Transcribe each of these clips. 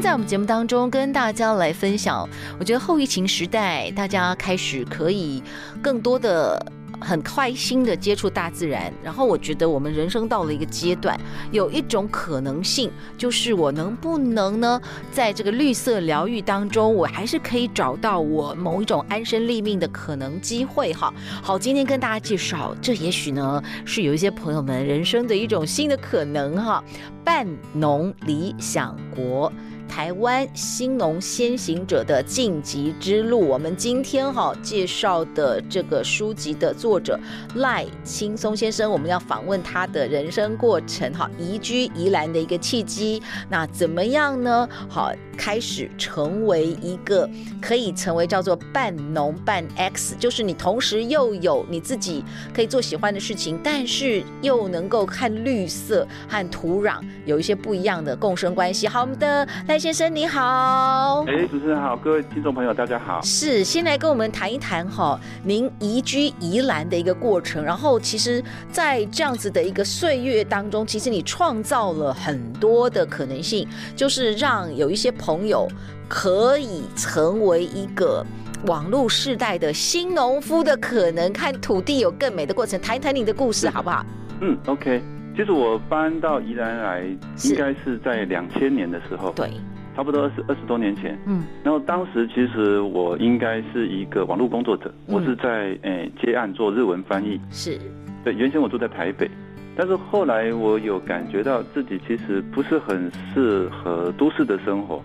在我们节目当中跟大家来分享，我觉得后疫情时代，大家开始可以更多的。很开心的接触大自然，然后我觉得我们人生到了一个阶段，有一种可能性，就是我能不能呢，在这个绿色疗愈当中，我还是可以找到我某一种安身立命的可能机会哈。好，今天跟大家介绍，这也许呢是有一些朋友们人生的一种新的可能哈。半农理想国。台湾新农先行者的晋级之路，我们今天哈介绍的这个书籍的作者赖青松先生，我们要访问他的人生过程哈，移居宜兰的一个契机，那怎么样呢？好。开始成为一个可以成为叫做半农半 X，就是你同时又有你自己可以做喜欢的事情，但是又能够看绿色和土壤有一些不一样的共生关系。好，我们的赖先生你好，哎，主持人好，各位听众朋友大家好。是，先来跟我们谈一谈哈，您移居宜兰的一个过程，然后其实，在这样子的一个岁月当中，其实你创造了很多的可能性，就是让有一些朋朋友可以成为一个网络世代的新农夫的可能，看土地有更美的过程，谈一谈你的故事好不好？嗯，OK。其实我搬到宜兰来，应该是在两千年的时候，对，差不多二十二十多年前。嗯，然后当时其实我应该是一个网络工作者，嗯、我是在诶、欸、接案做日文翻译。是，对，原先我住在台北。但是后来我有感觉到自己其实不是很适合都市的生活，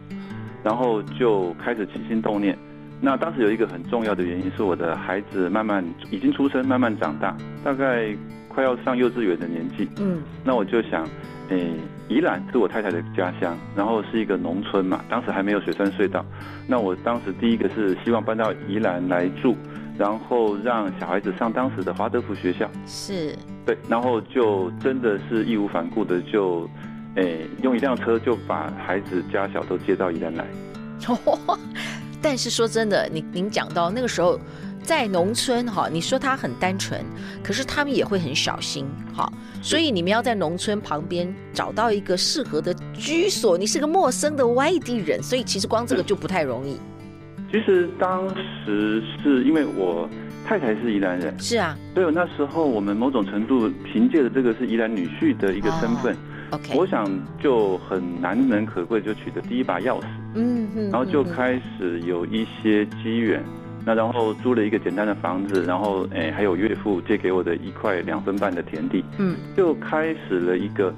然后就开始起心动念。那当时有一个很重要的原因是我的孩子慢慢已经出生，慢慢长大，大概快要上幼稚园的年纪。嗯，那我就想，诶，宜兰是我太太的家乡，然后是一个农村嘛，当时还没有雪山隧道。那我当时第一个是希望搬到宜兰来住。然后让小孩子上当时的华德福学校，是对，然后就真的是义无反顾的就，诶，用一辆车就把孩子家小都接到宜兰来。哦，但是说真的，您您讲到那个时候在农村哈，你说他很单纯，可是他们也会很小心哈，所以你们要在农村旁边找到一个适合的居所，你是个陌生的外地人，所以其实光这个就不太容易。其实当时是因为我太太是宜兰人，是啊，所以那时候我们某种程度凭借着这个是宜兰女婿的一个身份我想就很难能可贵就取得第一把钥匙，嗯嗯，然后就开始有一些机缘，那然后租了一个简单的房子，然后诶还有岳父借给我的一块两分半的田地，嗯，就开始了一个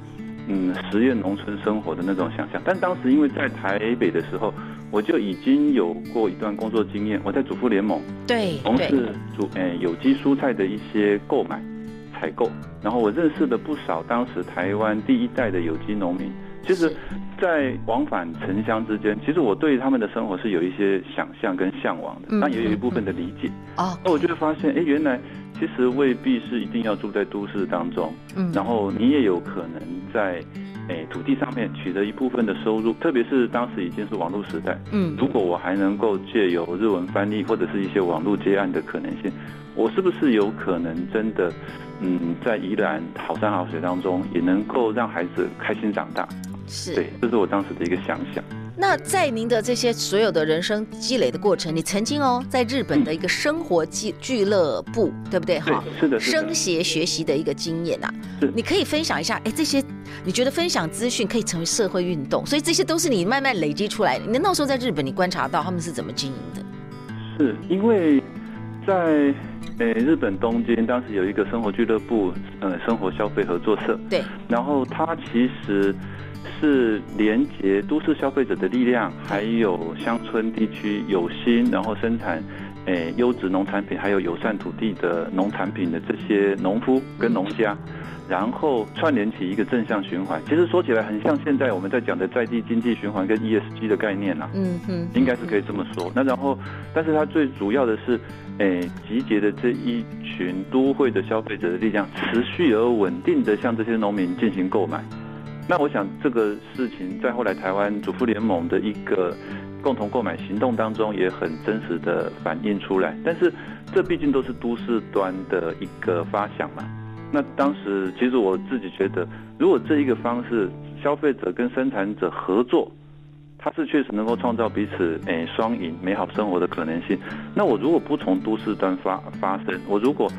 嗯实验农村生活的那种想象，但当时因为在台北的时候。我就已经有过一段工作经验，我在主妇联盟对从事主诶有机蔬菜的一些购买、采购，然后我认识了不少当时台湾第一代的有机农民。其实，在往返城乡之间，其实我对他们的生活是有一些想象跟向往的，但也有一部分的理解。哦，那我就会发现，哎，原来其实未必是一定要住在都市当中，嗯，然后你也有可能在。哎，土地上面取得一部分的收入，特别是当时已经是网络时代。嗯，如果我还能够借由日文翻译或者是一些网络接案的可能性，我是不是有可能真的，嗯，在宜兰好山好水当中，也能够让孩子开心长大？是，对，这是我当时的一个想想。那在您的这些所有的人生积累的过程，你曾经哦，在日本的一个生活俱俱乐部，嗯、对不对？哈，是的，生协学习的一个经验啊，是，你可以分享一下，哎，这些你觉得分享资讯可以成为社会运动，所以这些都是你慢慢累积出来的。你那时候在日本，你观察到他们是怎么经营的？是因为在呃日本东京，当时有一个生活俱乐部，呃，生活消费合作社，对，然后它其实。是连接都市消费者的力量，还有乡村地区有心，然后生产诶优质农产品，还有友善土地的农产品的这些农夫跟农家，然后串联起一个正向循环。其实说起来很像现在我们在讲的在地经济循环跟 ESG 的概念啦。嗯嗯，应该是可以这么说。那然后，但是它最主要的是，诶，集结的这一群都会的消费者的力量，持续而稳定的向这些农民进行购买。那我想这个事情在后来台湾主妇联盟的一个。共同购买行动当中也很真实的反映出来，但是这毕竟都是都市端的一个发想嘛。那当时其实我自己觉得，如果这一个方式，消费者跟生产者合作，它是确实能够创造彼此诶双赢美好生活的可能性。那我如果不从都市端发发生，我如果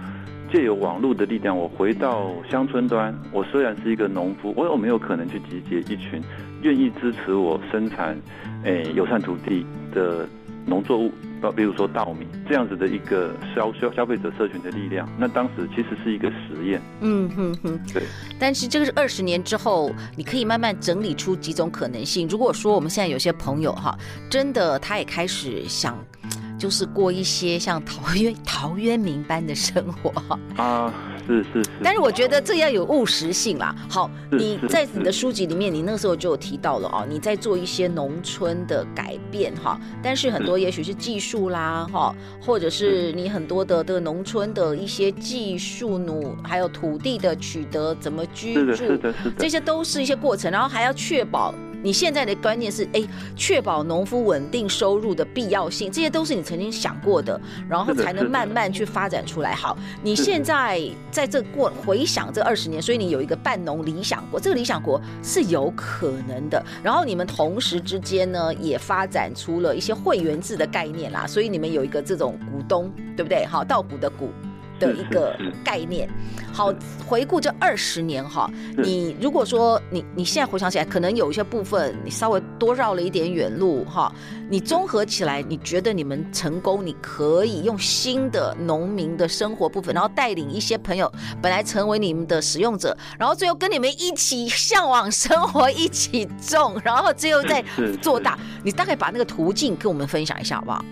借由网络的力量，我回到乡村端，我虽然是一个农夫，我有没有可能去集结一群愿意支持我生产，诶友善土地的农作物，到比如说稻米这样子的一个消消消费者社群的力量？那当时其实是一个实验。嗯哼哼，对。但是这个是二十年之后，你可以慢慢整理出几种可能性。如果说我们现在有些朋友哈，真的他也开始想。就是过一些像陶渊 陶渊明般的生活啊，是是是。但是我觉得这要有务实性啦。好，你在你的书籍里面，你那个时候就有提到了哦，你在做一些农村的改变哈。但是很多也许是技术啦哈，或者是你很多的这个农村的一些技术努，还有土地的取得，怎么居住，这些都是一些过程，然后还要确保。你现在的观念是，哎，确保农夫稳定收入的必要性，这些都是你曾经想过的，然后才能慢慢去发展出来。好，你现在在这过回想这二十年，所以你有一个半农理想国，这个理想国是有可能的。然后你们同时之间呢，也发展出了一些会员制的概念啦，所以你们有一个这种股东，对不对？好，稻谷的谷。的一个概念，好，回顾这二十年哈，你如果说你你现在回想起来，可能有一些部分你稍微多绕了一点远路哈，你综合起来，你觉得你们成功，你可以用新的农民的生活部分，然后带领一些朋友本来成为你们的使用者，然后最后跟你们一起向往生活，一起种，然后最后再做大，你大概把那个途径跟我们分享一下好不好？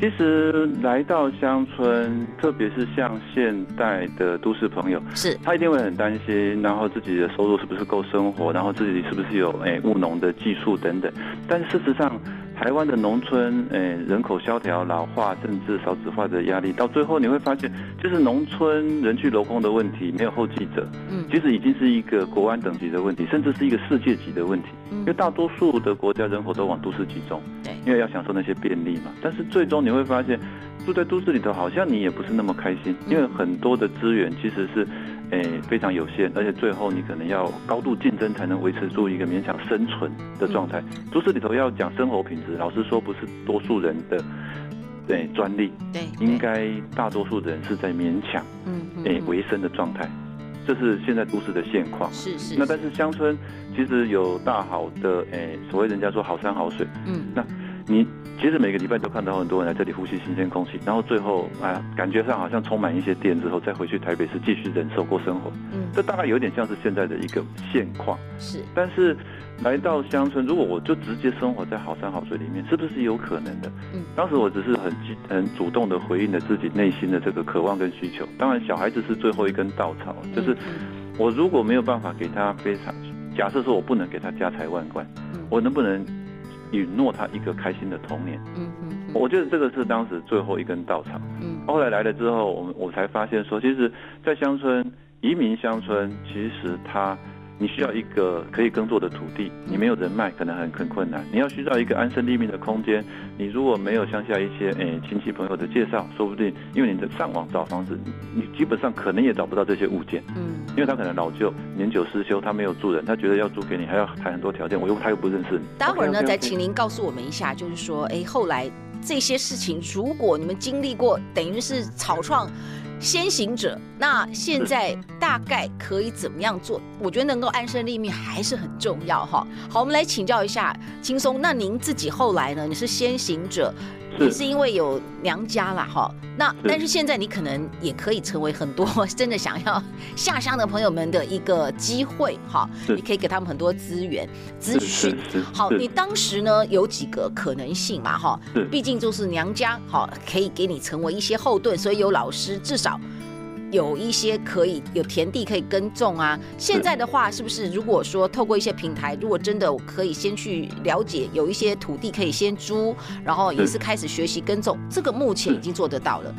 其实来到乡村，特别是像现代的都市朋友，是他一定会很担心，然后自己的收入是不是够生活，然后自己是不是有诶务农的技术等等。但事实上，台湾的农村诶人口萧条、老化，甚至少子化的压力，到最后你会发现，就是农村人去楼空的问题，没有后继者，嗯，其实已经是一个国安等级的问题，甚至是一个世界级的问题。因为大多数的国家人口都往都市集中，对，因为要享受那些便利嘛。但是最终你会发现，住在都市里头，好像你也不是那么开心，因为很多的资源其实是，诶非常有限，而且最后你可能要高度竞争才能维持住一个勉强生存的状态。都市里头要讲生活品质，老实说不是多数人的，对专利，对，应该大多数的人是在勉强，嗯，诶维生的状态。这是现在都市的现况，是是，是。那但是乡村其实有大好的，诶，所谓人家说好山好水，嗯，那你其实每个礼拜都看到很多人来这里呼吸新鲜空气，然后最后啊，感觉上好像充满一些电之后，再回去台北市继续忍受过生活，嗯，这大概有点像是现在的一个现况，是。但是。来到乡村，如果我就直接生活在好山好水里面，是不是有可能的？嗯，当时我只是很很主动的回应了自己内心的这个渴望跟需求。当然，小孩子是最后一根稻草，就是我如果没有办法给他非常，假设说我不能给他家财万贯，我能不能允诺他一个开心的童年？嗯嗯，我觉得这个是当时最后一根稻草。嗯，后来来了之后，我们我才发现说，其实，在乡村移民乡村，其实他。你需要一个可以耕作的土地，你没有人脉，可能很很困难。你要需要一个安身立命的空间，你如果没有乡下一些诶亲戚朋友的介绍，说不定因为你的上网找房子，你基本上可能也找不到这些物件。嗯，因为他可能老旧、年久失修，他没有住人，他觉得要租给你还要谈很多条件，我又他又不认识你。待会儿呢，再请您告诉我们一下，就是说，哎，后来这些事情，如果你们经历过，等于是草创。先行者，那现在大概可以怎么样做？我觉得能够安身立命还是很重要哈。好，我们来请教一下轻松，那您自己后来呢？你是先行者。也是因为有娘家了哈，那但是现在你可能也可以成为很多 真的想要下乡的朋友们的一个机会哈，你可以给他们很多资源资讯。好，你当时呢有几个可能性嘛哈，毕竟就是娘家好，可以给你成为一些后盾，所以有老师至少。有一些可以有田地可以耕种啊。现在的话，是不是如果说透过一些平台，如果真的可以先去了解，有一些土地可以先租，然后也是开始学习耕种，这个目前已经做得到了。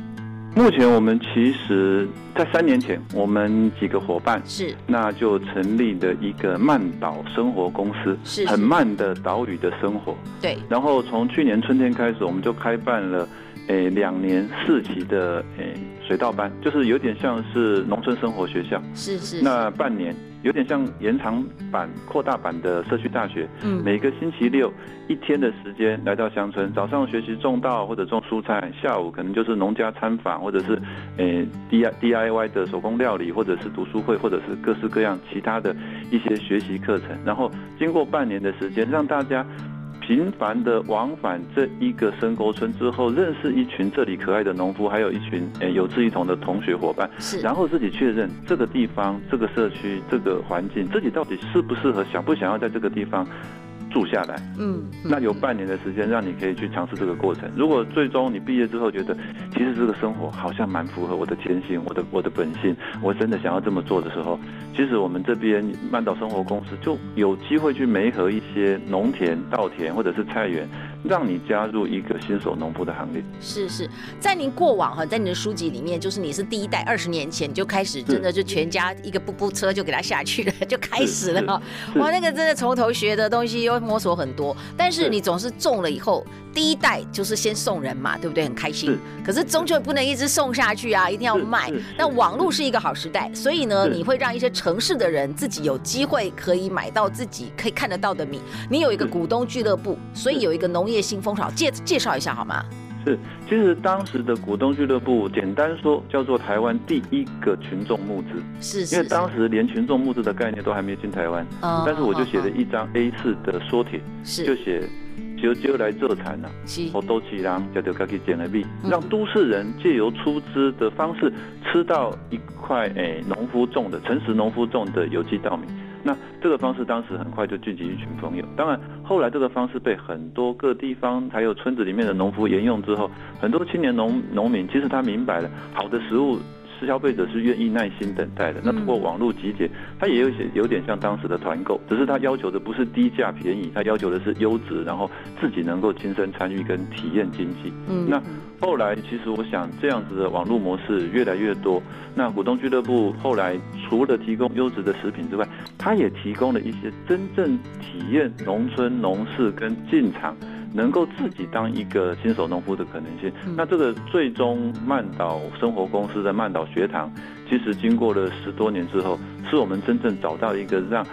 目前我们其实，在三年前，我们几个伙伴是，那就成立了一个慢岛生活公司，是很慢的岛屿的生活。对。然后从去年春天开始，我们就开办了，诶，两年四期的诶水稻班，就是有点像是农村生活学校。是是。那半年。有点像延长版、扩大版的社区大学。嗯，每个星期六一天的时间来到乡村，早上学习种稻或者种蔬菜，下午可能就是农家参访，或者是诶 D I D I Y 的手工料理，或者是读书会，或者是各式各样其他的一些学习课程。然后经过半年的时间，让大家。频繁的往返这一个深沟村之后，认识一群这里可爱的农夫，还有一群有志一同的同学伙伴，是，然后自己确认这个地方、这个社区、这个环境，自己到底适不适合，想不想要在这个地方。住下来，嗯，那有半年的时间让你可以去尝试这个过程。如果最终你毕业之后觉得，其实这个生活好像蛮符合我的天性、我的我的本性，我真的想要这么做的时候，其实我们这边慢岛生活公司就有机会去媒合一些农田、稻田或者是菜园。让你加入一个新手农夫的行列。是是，在您过往哈，在您的书籍里面，就是你是第一代，二十年前就开始，真的就全家一个步步车就给他下去了，就开始了哈。哇，那个真的从头学的东西又摸索很多，但是你总是中了以后，第一代就是先送人嘛，对不对？很开心。可是终究不能一直送下去啊，一定要卖。那网络是一个好时代，所以呢，你会让一些城市的人自己有机会可以买到自己可以看得到的米。你有一个股东俱乐部，所以有一个农业。业新风潮介介绍一下好吗？是，其实当时的股东俱乐部，简单说叫做台湾第一个群众募资，是，是，因为当时连群众募资的概念都还没进台湾，嗯，但是我就写了一张 A4 的缩帖，是，就写就就来做产了，我都起让叫做可以捡了币，让都市人借由出资的方式吃到一块诶农夫种的诚实农夫种的有机稻米。那这个方式当时很快就聚集一群朋友，当然后来这个方式被很多各地方还有村子里面的农夫沿用之后，很多青年农农民其实他明白了好的食物。是消费者是愿意耐心等待的。那通过网络集结，它也有些有点像当时的团购，只是它要求的不是低价便宜，它要求的是优质，然后自己能够亲身参与跟体验经济。嗯，那后来其实我想这样子的网络模式越来越多。那股东俱乐部后来除了提供优质的食品之外，它也提供了一些真正体验农村农事跟进场。能够自己当一个新手农夫的可能性，那这个最终曼岛生活公司的曼岛学堂，其实经过了十多年之后，是我们真正找到一个让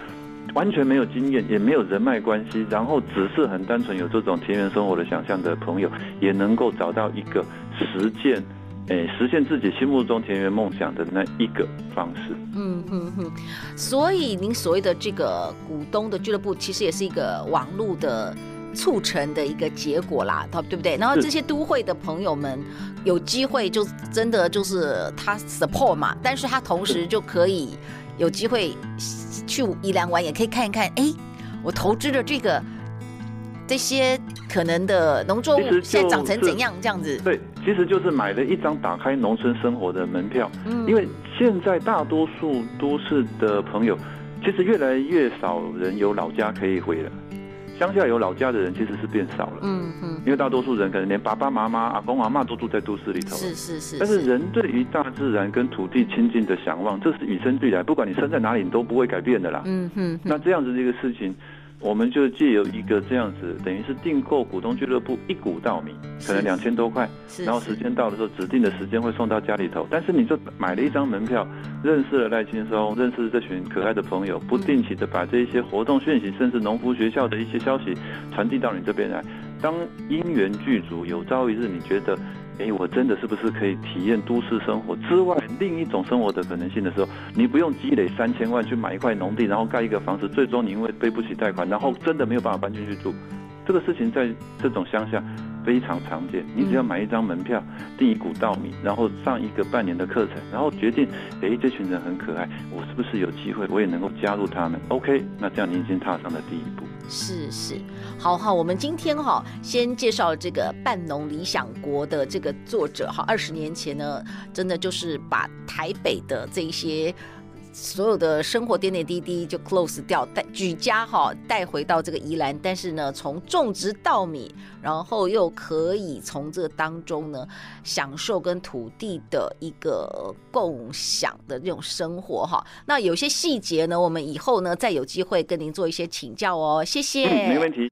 完全没有经验也没有人脉关系，然后只是很单纯有这种田园生活的想象的朋友，也能够找到一个实践，诶，实现自己心目中田园梦想的那一个方式。嗯哼哼，所以您所谓的这个股东的俱乐部，其实也是一个网络的。促成的一个结果啦，对不对？然后这些都会的朋友们有机会，就真的就是他 support 嘛，但是他同时就可以有机会去宜兰玩，也可以看一看，哎，我投资的这个这些可能的农作物现在长成怎样，这样子。对，其实就是买了一张打开农村生活的门票，嗯，因为现在大多数都市的朋友，其实越来越少人有老家可以回了。乡下有老家的人其实是变少了，嗯嗯，因为大多数人可能连爸爸妈妈、阿公阿妈都住在都市里头，是是是。但是人对于大自然跟土地亲近的向往，这是与生俱来，不管你生在哪里，你都不会改变的啦。嗯哼。那这样子的一个事情。我们就借由一个这样子，等于是订购股东俱乐部一股稻米，可能两千多块，然后时间到的时候，指定的时间会送到家里头。但是你就买了一张门票，认识了赖青松，认识了这群可爱的朋友，不定期的把这一些活动讯息，甚至农夫学校的一些消息传递到你这边来。当因缘具足，有朝一日你觉得。哎，我真的是不是可以体验都市生活之外另一种生活的可能性的时候，你不用积累三千万去买一块农地，然后盖一个房子，最终你因为背不起贷款，然后真的没有办法搬进去住，这个事情在这种乡下非常常见。你只要买一张门票，订一股稻米，然后上一个半年的课程，然后决定，哎，这群人很可爱，我是不是有机会我也能够加入他们？OK，那这样您已经踏上了第一步。是是，好好，我们今天哈先介绍这个半农理想国的这个作者哈，二十年前呢，真的就是把台北的这一些。所有的生活点点滴滴就 close 掉，带举家哈带回到这个宜兰，但是呢，从种植稻米，然后又可以从这当中呢享受跟土地的一个共享的这种生活哈。那有些细节呢，我们以后呢再有机会跟您做一些请教哦，谢谢。嗯，没问题。